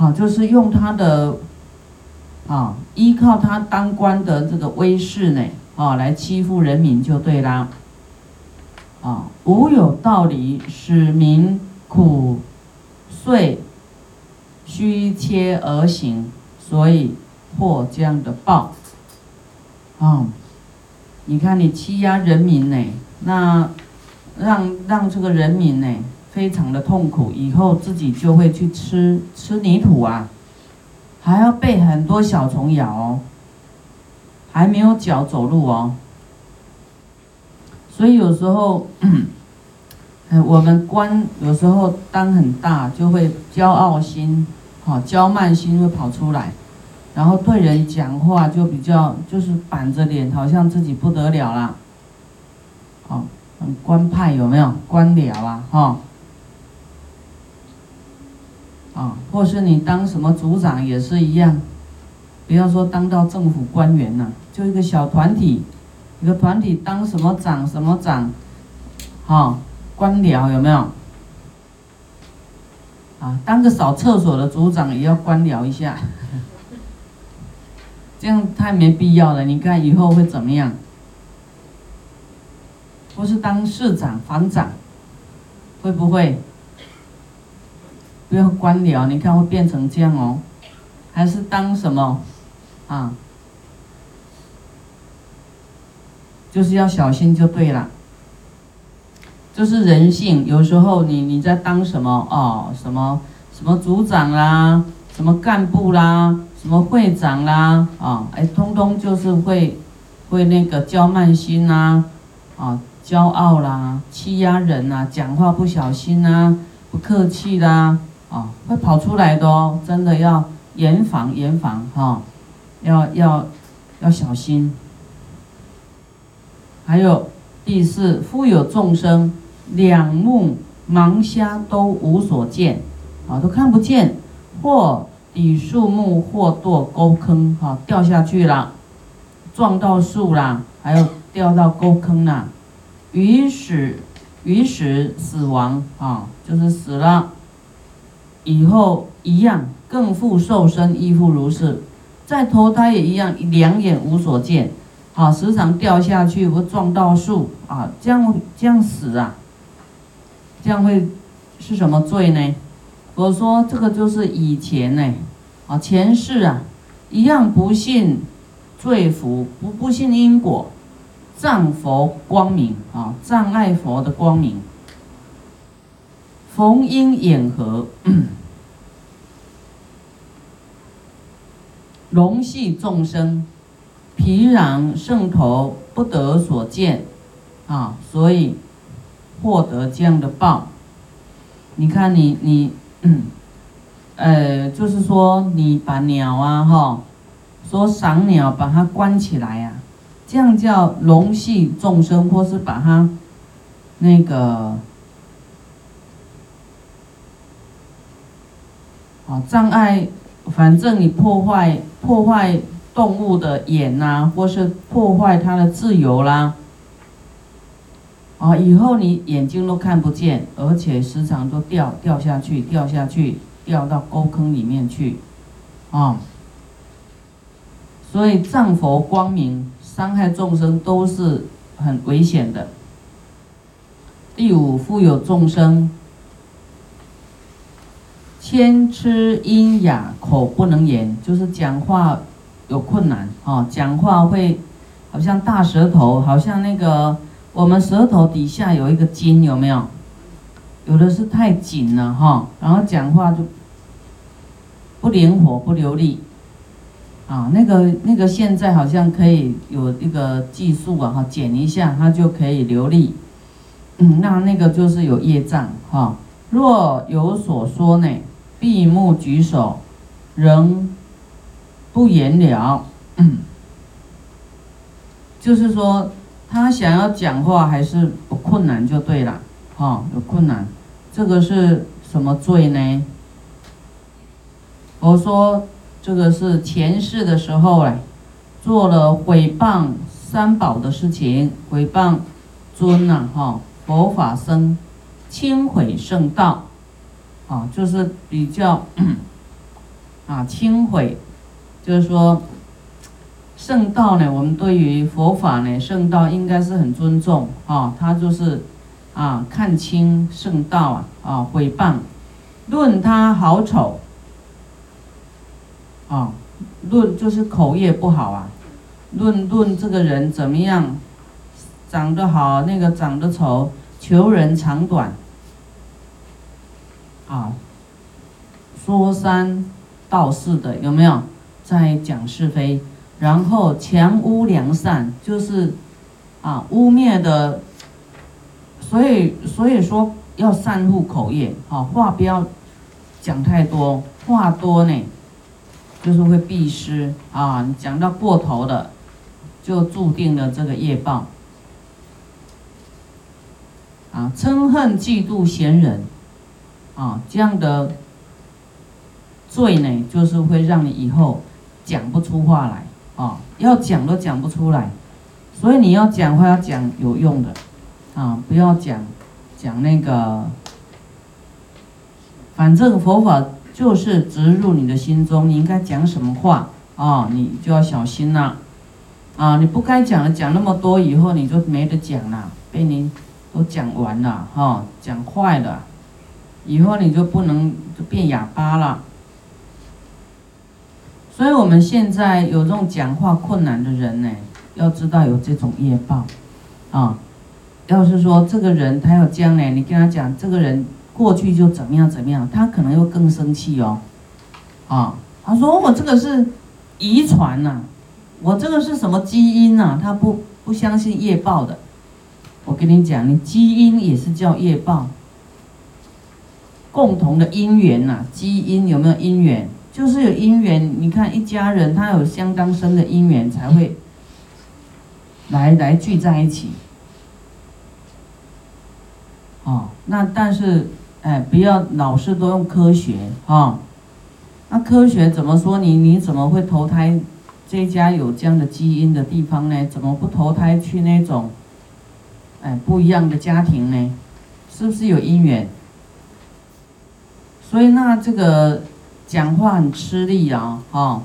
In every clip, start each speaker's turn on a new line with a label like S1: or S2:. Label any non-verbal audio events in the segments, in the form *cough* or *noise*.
S1: 好，就是用他的啊，依靠他当官的这个威势呢，啊，来欺负人民就对啦。啊，无有道理，使民苦遂虚切而行，所以获这样的报。啊，你看你欺压人民呢，那让让这个人民呢非常的痛苦，以后自己就会去吃吃泥土啊，还要被很多小虫咬哦，还没有脚走路哦。所以有时候，哎，我们官有时候当很大，就会骄傲心，好骄慢心会跑出来，然后对人讲话就比较就是板着脸，好像自己不得了啦，好，很官派有没有？官僚啊，哈，啊，或是你当什么组长也是一样，不要说当到政府官员呐，就一个小团体。一个团体当什么长什么长，哈，官僚有没有？啊，当个扫厕所的组长也要官僚一下，这样太没必要了。你看以后会怎么样？不是当市长、房长，会不会？不要官僚，你看会变成这样哦？还是当什么？啊？就是要小心就对了，就是人性。有时候你你在当什么哦，什么什么组长啦，什么干部啦，什么会长啦，啊，哎，通通就是会会那个骄慢心呐，啊，骄傲啦，欺压人呐，讲话不小心呐，不客气啦，啊，会跑出来的哦，真的要严防严防哈，要要要小心。还有第四，富有众生，两目盲瞎都无所见，啊，都看不见，或抵树木，或堕沟坑，哈，掉下去了，撞到树啦，还有掉到沟坑啦，于死，于死死亡，啊，就是死了，以后一样，更复受身，亦复如是，再投胎也一样，两眼无所见。啊，时常掉下去或撞到树啊，这样这样死啊，这样会是什么罪呢？我说这个就是以前呢，啊前世啊，一样不信罪福，不不信因果，障佛光明啊，障碍佛的光明，逢因眼合，龙系众生。皮壤圣头不得所见，啊，所以获得这样的报。你看，你你，呃，就是说，你把鸟啊，哈，说赏鸟，把它关起来呀，这样叫龙系众生，或是把它那个，啊，障碍，反正你破坏破坏。动物的眼呐，或是破坏它的自由啦，啊，以后你眼睛都看不见，而且时常都掉掉下去，掉下去，掉到沟坑里面去，啊，所以藏佛光明伤害众生都是很危险的。第五，富有众生，千吃阴哑，口不能言，就是讲话。有困难哦，讲话会好像大舌头，好像那个我们舌头底下有一个筋，有没有？有的是太紧了哈，然后讲话就不灵活、不流利啊。那个那个现在好像可以有一个技术啊，哈，剪一下它就可以流利。嗯，那那个就是有业障哈。若有所说呢，闭目举手，仍。不言了，就是说他想要讲话还是不困难就对了，哈，有困难，这个是什么罪呢？我说这个是前世的时候嘞，做了毁谤三宝的事情，毁谤尊呐，哈，佛法僧，轻毁圣道，啊，就是比较。啊，轻毁，就是说，圣道呢，我们对于佛法呢，圣道应该是很尊重啊，他就是啊，看清圣道啊，啊，毁谤，论他好丑，啊，论就是口业不好啊，论论这个人怎么样，长得好，那个长得丑，求人长短，啊，说三。道四的有没有在讲是非？然后强污良善，就是啊污蔑的。所以所以说要善护口业啊，话不要讲太多，话多呢就是会避失啊。你讲到过头的，就注定了这个业报啊。嗔恨嫉妒嫌人啊，这样的。罪呢，就是会让你以后讲不出话来啊，要讲都讲不出来，所以你要讲话要讲有用的啊，不要讲讲那个，反正佛法就是植入你的心中，你应该讲什么话啊，你就要小心了啊，你不该讲的讲那么多，以后你就没得讲了，被你都讲完了哈，讲坏了，以后你就不能就变哑巴了。所以，我们现在有这种讲话困难的人呢，要知道有这种业报，啊，要是说这个人他要将来，你跟他讲这个人过去就怎么样怎么样，他可能又更生气哦，啊，他说我这个是遗传呐，我这个是什么基因呐？他不不相信业报的，我跟你讲，你基因也是叫业报，共同的因缘呐，基因有没有因缘？就是有因缘，你看一家人，他有相当深的因缘，才会来来聚在一起。哦，那但是，哎，不要老是都用科学啊。那科学怎么说？你你怎么会投胎这家有这样的基因的地方呢？怎么不投胎去那种，哎，不一样的家庭呢？是不是有因缘？所以那这个。讲话很吃力啊，哈，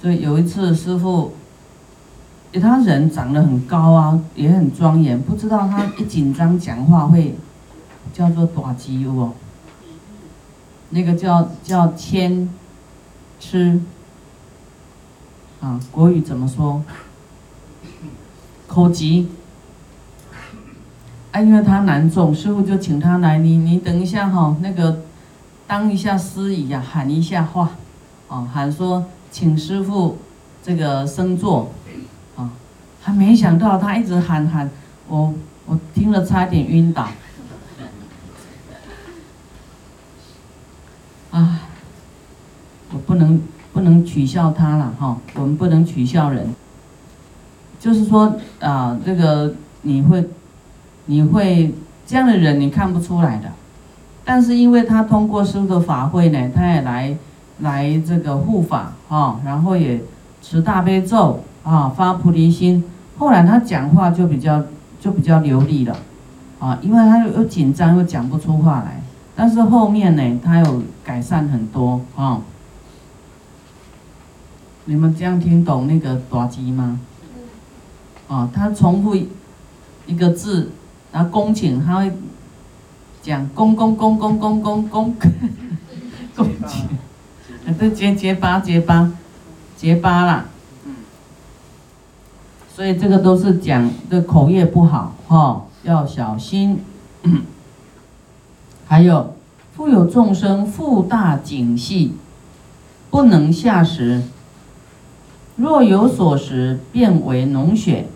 S1: 就有一次师傅，他人长得很高啊，也很庄严，不知道他一紧张讲话会叫做短肌哦，那个叫叫谦吃啊，国语怎么说？口急，哎，因为他难中，师傅就请他来，你你等一下哈，那个。当一下司仪呀，喊一下话，啊，喊说请师傅这个升座，啊，还没想到他一直喊喊，我我听了差点晕倒，啊，我不能不能取笑他了哈，我们不能取笑人，就是说啊，这个你会你会这样的人你看不出来的。但是因为他通过师傅的法会呢，他也来来这个护法啊，然后也持大悲咒啊，发菩提心。后来他讲话就比较就比较流利了啊，因为他又紧张又讲不出话来。但是后面呢，他有改善很多啊。你们这样听懂那个短机吗？啊，他重复一个字，然后恭请他会。讲恭恭恭恭恭恭恭，恭敬，这结结巴结巴，结巴啦。所以这个都是讲的口业不好哈，要小心。*coughs* 还有，复有众生腹大颈细，不能下食。若有所食，变为脓血，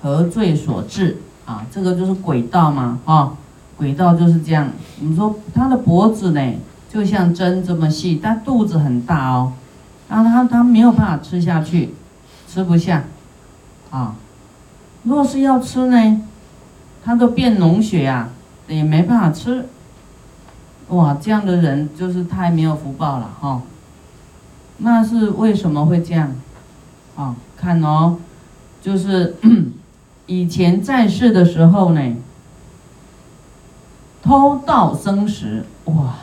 S1: 何罪所致？啊，这个就是鬼道嘛，啊。轨道就是这样，我们说他的脖子呢，就像针这么细，但肚子很大哦，然后他他没有办法吃下去，吃不下，啊，若是要吃呢，他都变脓血啊，也没办法吃，哇，这样的人就是太没有福报了哈，那是为什么会这样？啊，看哦，就是 *clears throat* 以前在世的时候呢。偷盗生食，哇！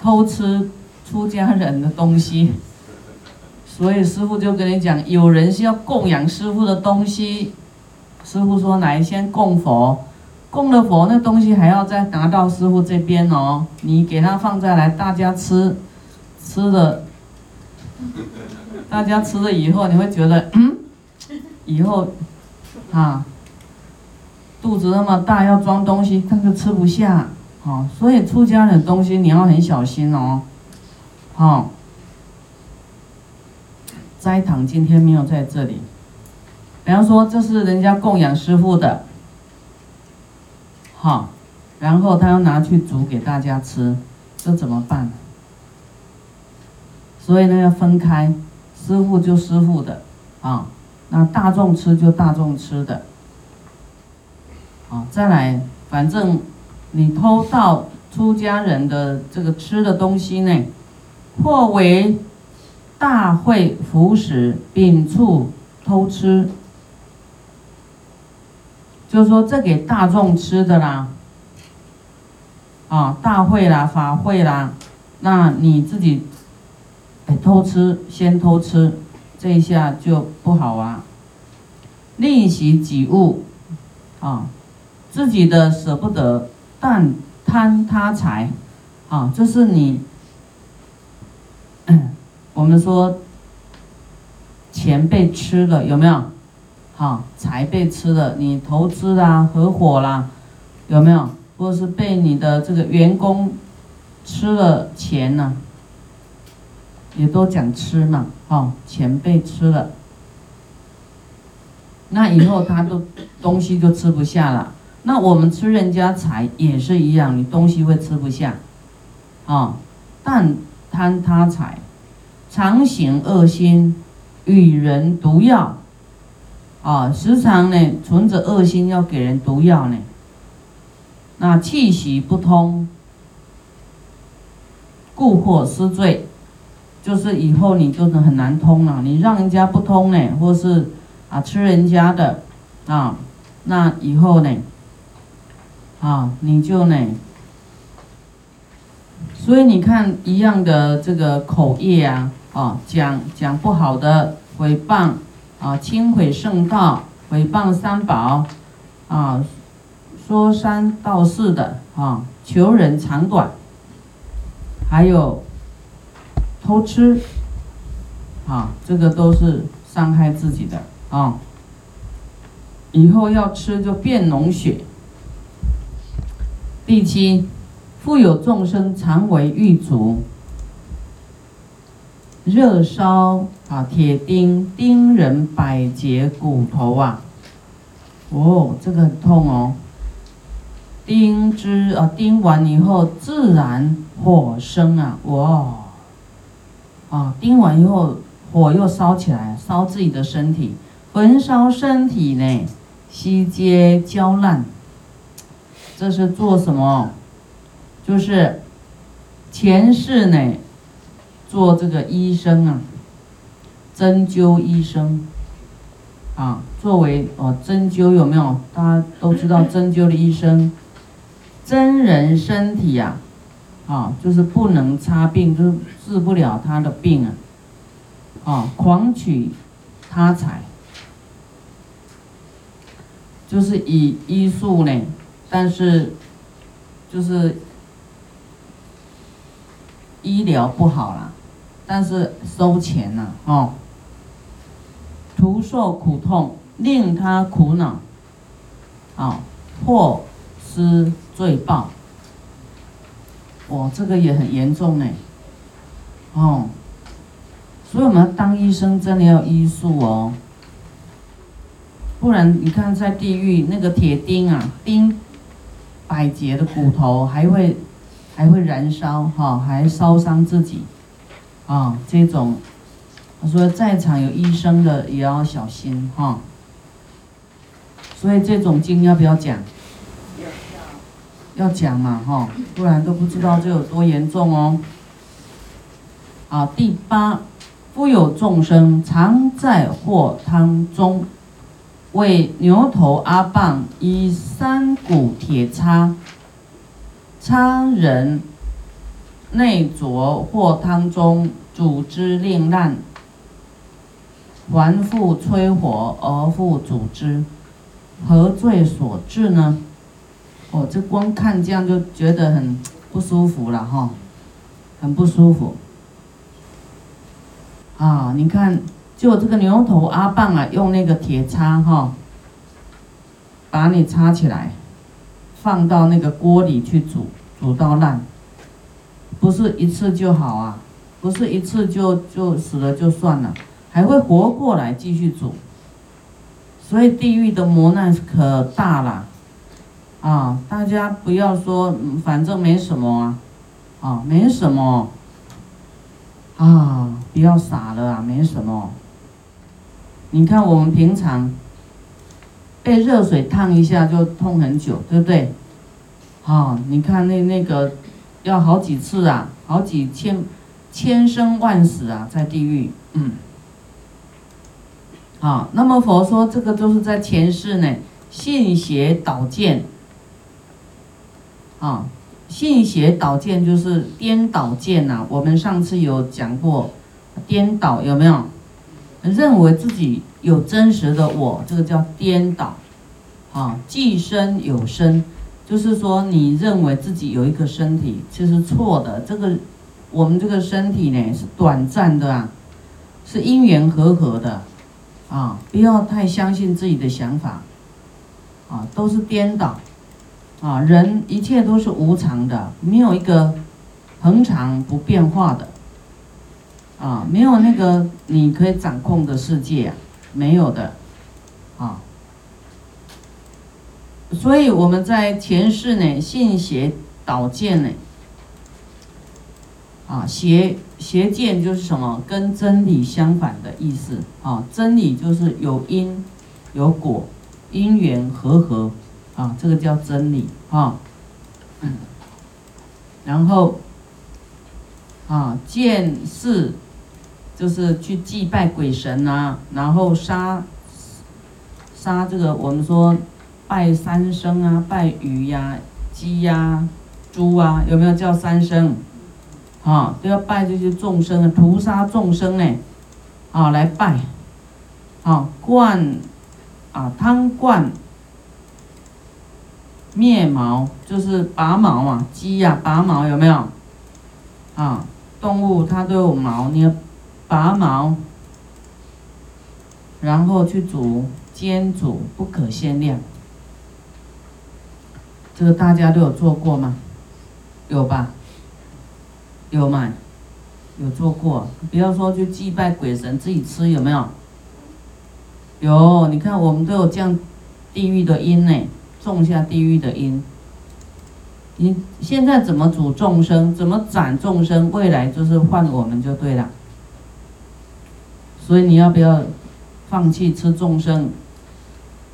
S1: 偷吃出家人的东西，*laughs* 所以师傅就跟你讲，有人是要供养师傅的东西。师傅说，来先供佛，供了佛，那东西还要再拿到师傅这边哦。你给他放在来，大家吃，吃的，大家吃了以后，你会觉得，嗯，以后，啊，肚子那么大，要装东西，但是吃不下，好，所以出家人的东西你要很小心哦。好，斋堂今天没有在这里。比方说，这是人家供养师傅的，好，然后他要拿去煮给大家吃，这怎么办？所以呢，要分开，师傅就师傅的，啊，那大众吃就大众吃的，好，再来，反正你偷盗出家人的这个吃的东西呢？或为大会服食，秉处偷吃，就是说这给大众吃的啦，啊，大会啦，法会啦，那你自己哎偷吃，先偷吃，这一下就不好啊。另习己物，啊，自己的舍不得，但贪他财，啊，这是你。*clears throat* 我们说，钱被吃了有没有？好，财被吃了，你投资啦、合伙啦，有没有？或者是被你的这个员工吃了钱呢？也都讲吃嘛，哦，钱被吃了，那以后他都东西就吃不下了。那我们吃人家财也是一样，你东西会吃不下，啊，但贪他财。常行恶心，与人毒药，啊，时常呢存着恶心要给人毒药呢。那气息不通，故或失罪，就是以后你就是很难通了。你让人家不通呢，或是啊吃人家的，啊，那以后呢，啊你就呢。所以你看一样的这个口业啊。啊，讲讲不好的诽谤，啊，轻毁圣道，诽谤三宝，啊，说三道四的，啊，求人长短，还有偷吃，啊，这个都是伤害自己的，啊，以后要吃就变脓血。第七，复有众生常为狱卒。热烧啊，铁钉钉人百节骨头啊，哦，这个很痛哦。钉之啊，钉完以后自然火生啊，哇，啊，钉完以后火又烧起来，烧自己的身体，焚烧身体呢，悉皆焦烂。这是做什么？就是前世呢。做这个医生啊，针灸医生，啊，作为哦针灸有没有？大家都知道针灸的医生，真人身体呀，啊，就是不能擦病，就治不了他的病啊，啊，狂取他财，就是以医术呢，但是就是医疗不好啦。但是收钱呐，哦，徒受苦痛，令他苦恼，啊，或失罪报，哇，这个也很严重呢，哦，所以我们当医生真的要医术哦，不然你看在地狱那个铁钉啊，钉百节的骨头，还会还会燃烧，哈，还烧伤自己。啊，这种，他说在场有医生的也要小心哈。所以这种经要不要讲？要讲嘛哈，不然都不知道这有多严重哦。啊，第八，复有众生常在祸汤中，为牛头阿棒以三股铁叉，叉人。内浊或汤中煮之令烂，还复吹火而复煮之，何罪所致呢？哦，这光看这样就觉得很不舒服了哈，很不舒服。啊，你看，就这个牛头阿棒啊，用那个铁叉哈，把你插起来，放到那个锅里去煮，煮到烂，不是一次就好啊，不是一次就就死了就算了，还会活过来继续煮。所以地狱的磨难可大了，啊，大家不要说，反正没什么啊，啊，没什么。啊，不要傻了啊，没什么。你看我们平常被热水烫一下就痛很久，对不对？啊，你看那那个要好几次啊，好几千千生万死啊，在地狱。嗯。啊，那么佛说这个就是在前世呢，信邪导见。啊。信邪导见就是颠倒见呐，我们上次有讲过，颠倒有没有？认为自己有真实的我，这个叫颠倒。啊，既身有身，就是说你认为自己有一个身体，其实错的。这个我们这个身体呢是短暂的啊，是因缘和合的啊，不要太相信自己的想法，啊，都是颠倒。啊，人一切都是无常的，没有一个恒常不变化的，啊，没有那个你可以掌控的世界啊，没有的，啊，所以我们在前世呢，信邪导见呢，啊，邪邪见就是什么，跟真理相反的意思啊，真理就是有因有果，因缘和合。啊，这个叫真理啊，然后啊，见事就是去祭拜鬼神啊，然后杀杀这个我们说拜三牲啊，拜鱼呀、鸡呀、猪啊，有没有叫三牲？啊，都要拜这些众生啊，屠杀众生呢，啊，来拜，啊，灌啊汤灌。灭毛就是拔毛嘛，鸡呀拔毛有没有？啊，动物它都有毛，你要拔毛，然后去煮煎煮，不可限量。这个大家都有做过吗？有吧？有吗？有做过。不要说去祭拜鬼神，自己吃有没有？有，你看我们都有降地狱的因呢。种下地狱的因，你现在怎么主众生，怎么斩众生，未来就是换我们就对了。所以你要不要放弃吃众生？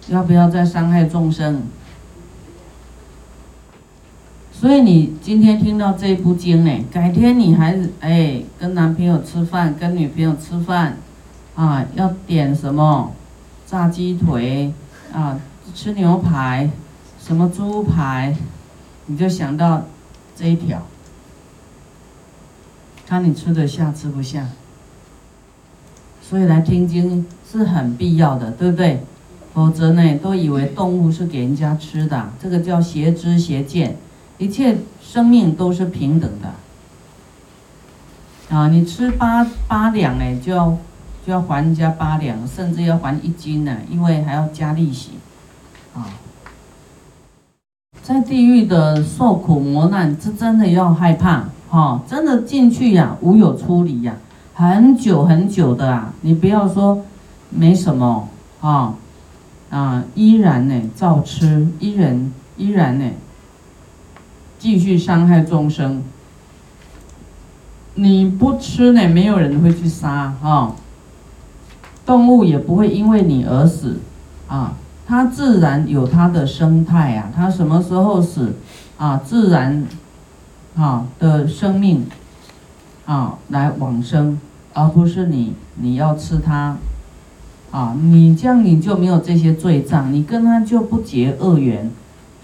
S1: 要不要再伤害众生？所以你今天听到这一部经呢，改天你还是哎跟男朋友吃饭，跟女朋友吃饭，啊要点什么炸鸡腿啊？吃牛排，什么猪排，你就想到这一条，看你吃得下吃不下。所以来听经是很必要的，对不对？否则呢，都以为动物是给人家吃的，这个叫邪知邪见。一切生命都是平等的。啊，你吃八八两哎，就要就要还人家八两，甚至要还一斤呢，因为还要加利息。啊，在地狱的受苦磨难，这真的要害怕哈！真的进去呀，无有出离呀，很久很久的啊！你不要说没什么啊啊，依然呢照吃，依然依然呢继续伤害众生。你不吃呢，没有人会去杀哈，动物也不会因为你而死啊。它自然有它的生态啊，它什么时候死，啊，自然，啊的生命，啊来往生，而不是你你要吃它，啊，你这样你就没有这些罪障，你跟他就不结恶缘，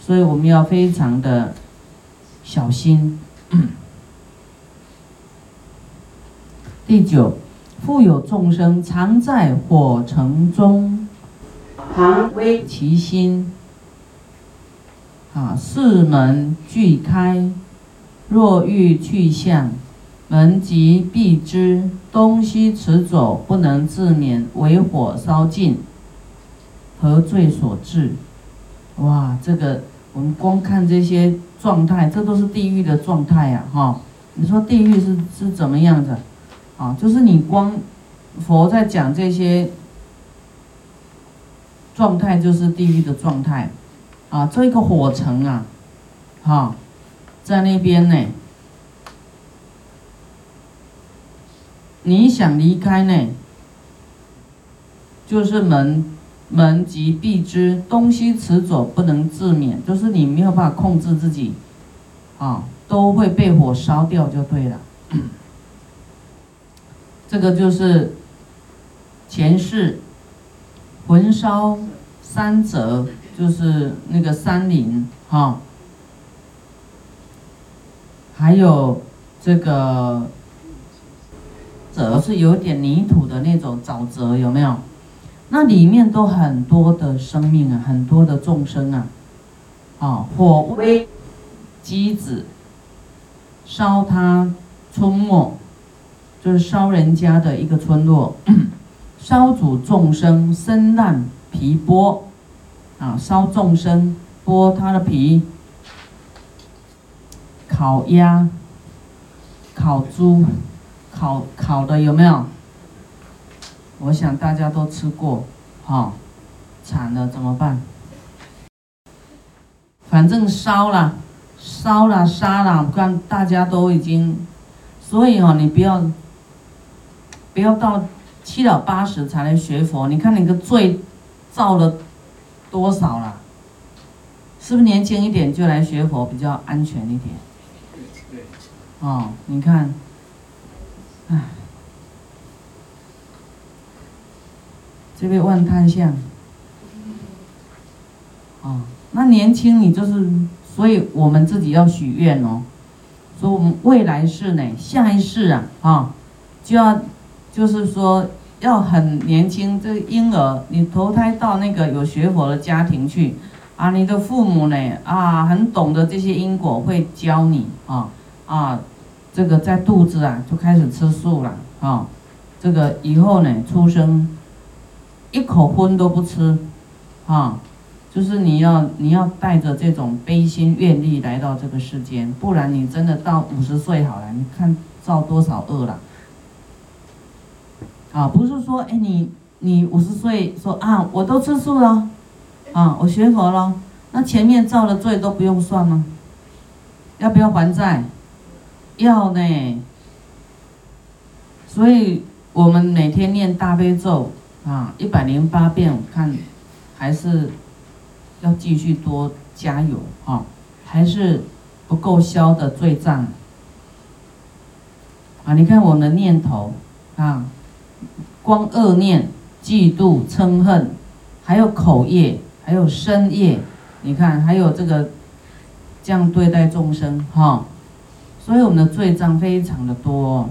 S1: 所以我们要非常的小心。*clears throat* 第九，复有众生常在火城中，旁微其心。啊，四门俱开，若欲去向，门即闭之。东西持走，不能自免，为火烧尽，何罪所致？哇，这个我们光看这些状态，这都是地狱的状态呀！哈，你说地狱是是怎么样的？啊，就是你光佛在讲这些状态，就是地狱的状态。啊，这一个火城啊，哈，在那边呢。你想离开呢，就是门门即闭之，东西驰走不能自免，就是你没有办法控制自己，啊，都会被火烧掉就对了。*coughs* 这个就是前世焚烧三者。就是那个山林哈，还有这个泽是有点泥土的那种沼泽，有没有？那里面都很多的生命啊，很多的众生啊，啊，火威机子烧他村没，就是烧人家的一个村落，*coughs* 烧煮众生身烂皮剥。啊，烧众生，剥他的皮，烤鸭，烤猪，烤烤的有没有？我想大家都吃过，哈，惨了怎么办？反正烧了，烧了，杀了，看大家都已经，所以哦，你不要，不要到七老八十才来学佛，你看你个罪造了。多少了？是不是年轻一点就来学佛比较安全一点？哦，你看，唉，这位万叹相，哦，那年轻你就是，所以我们自己要许愿哦，说我们未来世呢，下一世啊，啊，就要，就是说。要很年轻，这个婴儿，你投胎到那个有学佛的家庭去，啊，你的父母呢，啊，很懂得这些因果，会教你啊，啊，这个在肚子啊就开始吃素了啊，这个以后呢出生，一口荤都不吃，啊，就是你要你要带着这种悲心愿力来到这个世间，不然你真的到五十岁好了，你看造多少恶了。啊，不是说，哎，你你五十岁说啊，我都吃素了，啊，我学佛了，那前面造的罪都不用算吗？要不要还债？要呢。所以我们每天念大悲咒啊，一百零八遍，看还是要继续多加油啊，还是不够消的罪障啊！你看我们的念头啊。光恶念、嫉妒、嗔恨，还有口业，还有身业，你看，还有这个这样对待众生，哈，所以我们的罪障非常的多。